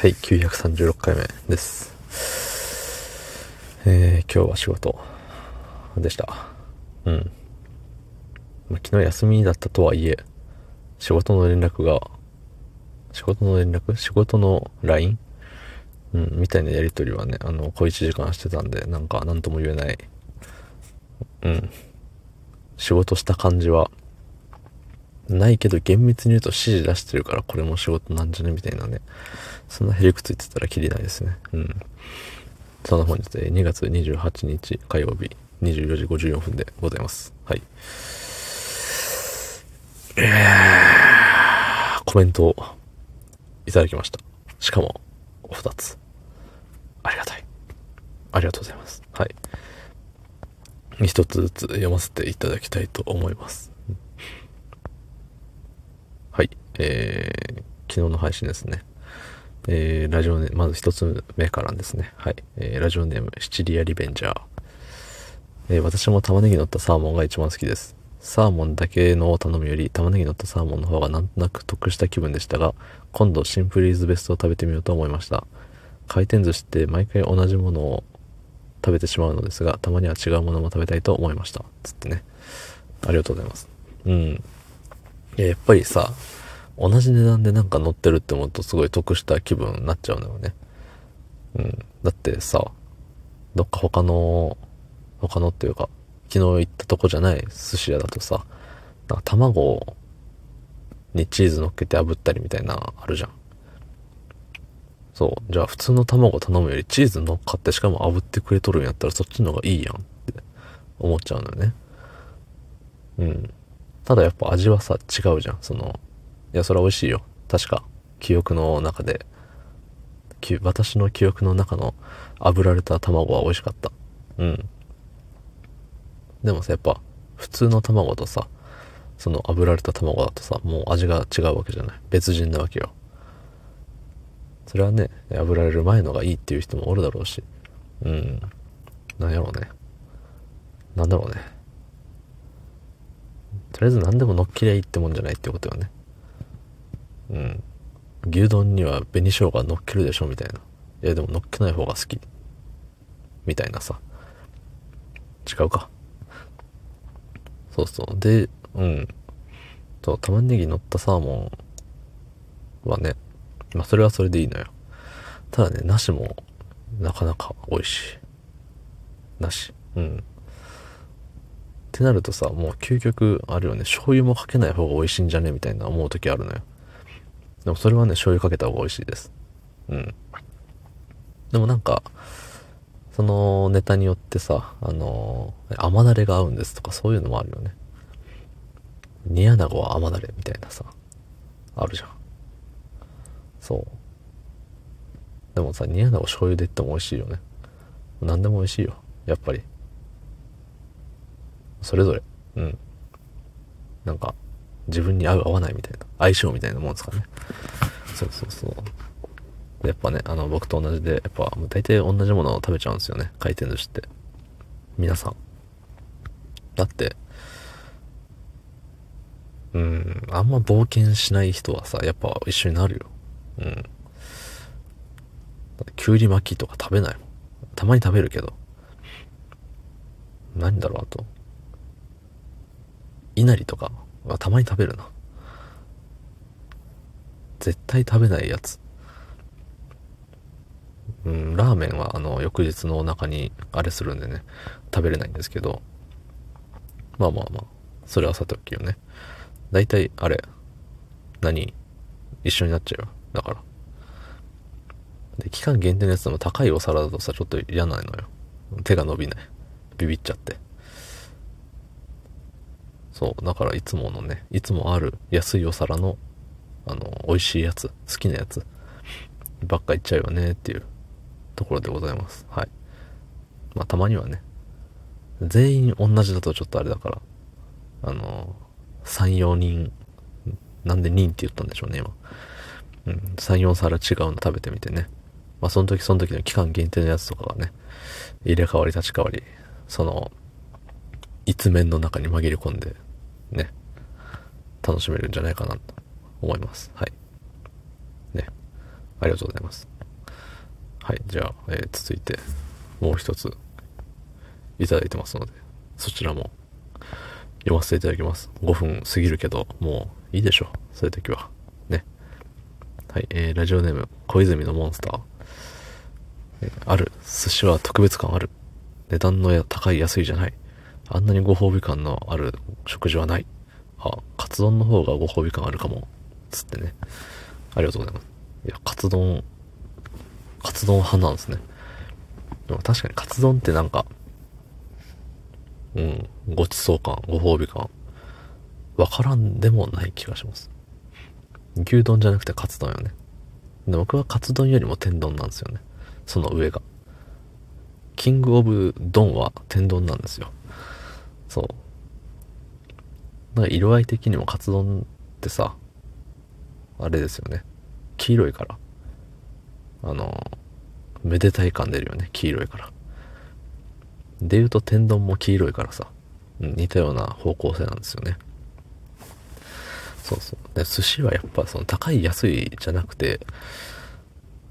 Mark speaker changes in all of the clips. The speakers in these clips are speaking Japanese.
Speaker 1: はい、936回目です。えー、今日は仕事でした。うん。ま、昨日休みだったとはいえ、仕事の連絡が、仕事の連絡？仕事の LINE? うん、みたいなやりとりはね、あの、小1時間してたんで、なんか、なんとも言えない。うん。仕事した感じは、ないけど厳密に言うと指示出してるからこれも仕事なんじゃね？みたいなね。そんなへりくついてたらきりないですね。うん。そんな本日で2月28日火曜日24時54分でございます。はい。えー、コメントをいただきました。しかも、お二つ。ありがたい。ありがとうございます。はい。一つずつ読ませていただきたいと思います。はい。えー、昨日の配信ですね。えー、ラジオネーム、まず一つ目からですね。はい。えー、ラジオネーム、シチリアリベンジャー。えー、私も玉ねぎ乗ったサーモンが一番好きです。サーモンだけのを頼むより玉ねぎ乗ったサーモンの方がなんとなく得した気分でしたが、今度シンプルイズベストを食べてみようと思いました。回転寿司って毎回同じものを食べてしまうのですが、たまには違うものも食べたいと思いました。つってね。ありがとうございます。うん。いや、やっぱりさ、同じ値段でなんか乗ってるって思うとすごい得した気分になっちゃうのよね。うん。だってさ、どっか他の、他のっていうか、昨日行ったとこじゃない寿司屋だとさ、なんか卵にチーズ乗っけて炙ったりみたいなあるじゃん。そう。じゃあ普通の卵頼むよりチーズ乗っかってしかも炙ってくれとるんやったらそっちの方がいいやんって思っちゃうのよね。うん。ただやっぱ味はさ、違うじゃん。その、いや、それは美味しいよ。確か、記憶の中で、私の記憶の中の炙られた卵は美味しかった。うん。でもさ、やっぱ、普通の卵とさ、その炙られた卵だとさ、もう味が違うわけじゃない。別人なわけよ。それはね、炙られる前のがいいっていう人もおるだろうし。うん。なんやろうね。なんだろうね。とりあえず何でも乗っけりゃいいってもんじゃないってことよね。うん。牛丼には紅生姜乗っけるでしょみたいな。いやでも乗っけない方が好き。みたいなさ。違うか。そうそう。で、うん。そう、玉ねぎ乗ったサーモンはね、まあそれはそれでいいのよ。ただね、なしもなかなか美味しい。なし。うん。ってなるとさ、もう究極、あるよね、醤油もかけない方が美味しいんじゃねみたいな思う時あるのよ。でもそれはね、醤油かけた方が美味しいです。うん。でもなんか、そのネタによってさ、あのー甘だれが合うんですとかそういうのもあるよね。煮穴子は甘だれみたいなさ、あるじゃん。そう。でもさ、煮穴子醤油で言っても美味しいよね。何でも美味しいよ。やっぱり。それぞれ。うん。なんか、自分に合う合わないみたいな。相性みたいなもんですかね。そうそうそう。やっぱね、あの、僕と同じで、やっぱ、大体同じものを食べちゃうんですよね。回転寿司って。皆さん。だって、うん、あんま冒険しない人はさ、やっぱ一緒になるよ。うん。きゅうり巻きとか食べないもん。たまに食べるけど。何だろう、あと。稲荷とかはたまに食べるな。絶対食べないやつ。うん、ラーメンはあの、翌日のお腹にあれするんでね、食べれないんですけど。まあまあまあ、それはさておきよね。大体、あれ、何？一緒になっちゃうよ。だから。で、期間限定のやつでも高いお皿だとさ、ちょっと嫌ないのよ。手が伸びない。ビビっちゃって。そう、だからいつものね、いつもある安いお皿の、あの、美味しいやつ、好きなやつ、ばっかいっちゃうよねっていうところでございます。はい。まあ、たまにはね、全員同じだとちょっとあれだから、あの、3、4人、なんで人って言ったんでしょうね、今。うん、3、4皿違うの食べてみてね。まあ、その時その時の期間限定のやつとかがね、入れ替わり立ち替わり、その、一面の中に紛れ込んで、ね、楽しめるんじゃないかなと思います。はい。ね。ありがとうございます。はい、じゃあ、えー続いて、もう一つ、いただいてますので、そちらも、読ませていただきます。5分過ぎるけど、もういいでしょう。そういう時は。ね。はい、えーラジオネーム、小泉のモンスター。えーある。寿司は特別感ある。値段の高い安いじゃない。あんなにご褒美感のある食事はない。あ、カツ丼の方がご褒美感あるかも。つってね。ありがとうございます。いや、カツ丼、カツ丼派なんですね。でも確かにカツ丼ってなんか、うん、ごちそう感、ご褒美感、わからんでもない気がします。牛丼じゃなくてカツ丼よね。で僕はカツ丼よりも天丼なんですよね。その上が。キングオブ丼は天丼なんですよ。そう。なんか色合い的にもカツ丼ってさ、あれですよね。黄色いから。あの、めでたい感出るよね。黄色いから。で言うと天丼も黄色いからさ、似たような方向性なんですよね。そうそう。で、寿司はやっぱその高い安いじゃなくて、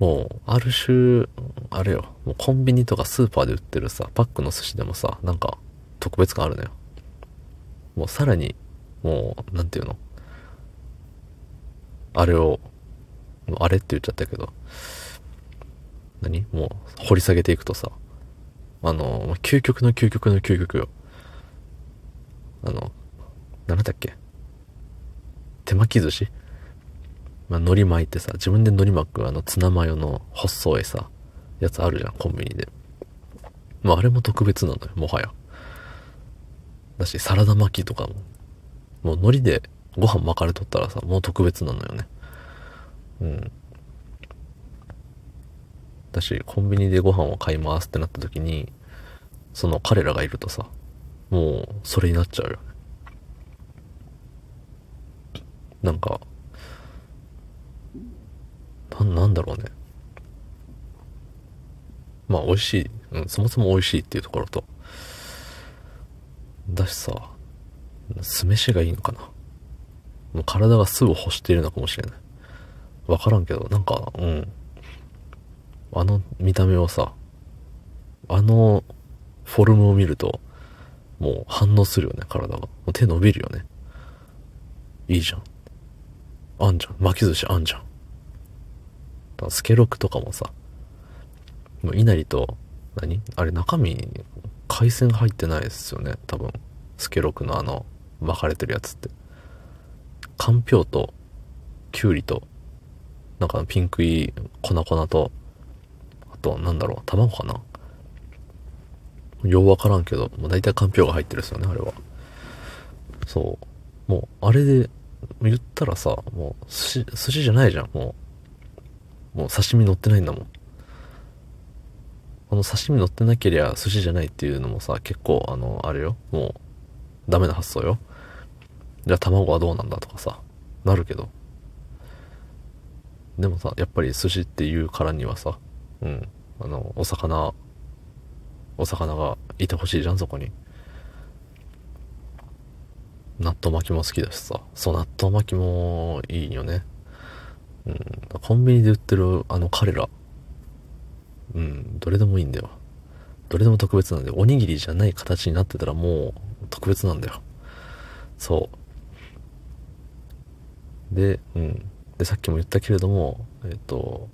Speaker 1: もう、ある種、あれよ、もうコンビニとかスーパーで売ってるさ、パックの寿司でもさ、なんか特別感あるのよ。もうさらに、もう、なんていうの？あれを、あれって言っちゃったけど、何？もう掘り下げていくとさ、あの、究極の究極の究極よ。あの、なんだっけ？手巻き寿司？まあ、海苔巻いてさ、自分で海苔巻くあのツナマヨの細いさ、やつあるじゃん、コンビニで。まあ、あれも特別なのよ、もはや。だし、サラダ巻きとかも、もう海苔でご飯巻かれとったらさ、もう特別なのよね。うん。だし、コンビニでご飯を買いますってなった時に、その彼らがいるとさ、もう、それになっちゃうよね。なんか、な、なんだろうね。まあ、美味しい。うん、そもそも美味しいっていうところと、だしさ、酢飯がいいのかな。もう体が酢を欲しているのかもしれない。わからんけど、なんか、うん。あの見た目をさ、あのフォルムを見ると、もう反応するよね、体が。もう手伸びるよね。いいじゃん。あんじゃん。巻き寿司あんじゃん。だスケロクとかもさ、もう稲荷と、何？あれ中身、海鮮入ってないですよね、多分。スケロクのあの、巻かれてるやつって。かんぴょうと、きゅうりと、なんかピンクい粉々と、あと、なんだろう、卵かな？ようわからんけど、もう大体かんぴょうが入ってるんですよね、あれは。そう。もう、あれで、言ったらさ、もう、寿司、寿司じゃないじゃん、もう。もう刺身乗ってないんだもん。この刺身乗ってなけりゃ寿司じゃないっていうのもさ、結構、あの、あれよ。もう、ダメな発想よ。じゃあ卵はどうなんだとかさ、なるけど。でもさ、やっぱり寿司っていうからにはさ、うん、あの、お魚、お魚がいてほしいじゃん、そこに。納豆巻きも好きだしさ。そう、納豆巻きもいいよね。うん、コンビニで売ってるあの彼ら、うん、どれでもいいんだよ。どれでも特別なんで、おにぎりじゃない形になってたらもう特別なんだよ。そう。で、うん。で、さっきも言ったけれども、えっ、と、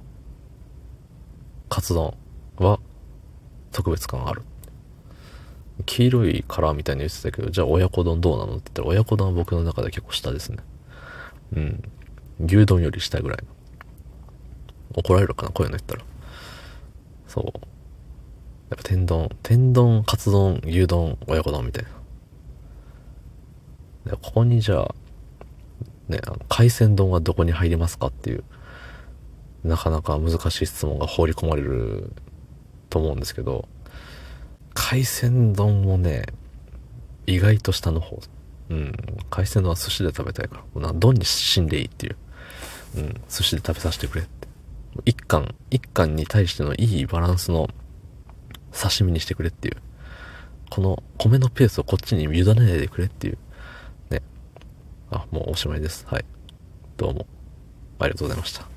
Speaker 1: カツ丼は特別感ある。黄色いカラーみたいに言ってたけど、じゃあ親子丼どうなのって言ったら、親子丼は僕の中で結構下ですね。うん。牛丼より下ぐらい。怒られるかなこういうの言ったら。そう。やっぱ天丼、天丼、カツ丼、牛丼、親子丼みたいな。ここにじゃあ、ね、海鮮丼はどこに入りますかっていう、なかなか難しい質問が放り込まれると思うんですけど、海鮮丼もね、意外と下の方。うん。海鮮丼は寿司で食べたいから。な丼に死んでいいっていう。うん。寿司で食べさせてくれって。一貫、一貫に対してのいいバランスの刺身にしてくれっていう。この米のペースをこっちに委ねないでくれっていう。あ、もうおしまいです。はい。どうも。ありがとうございました。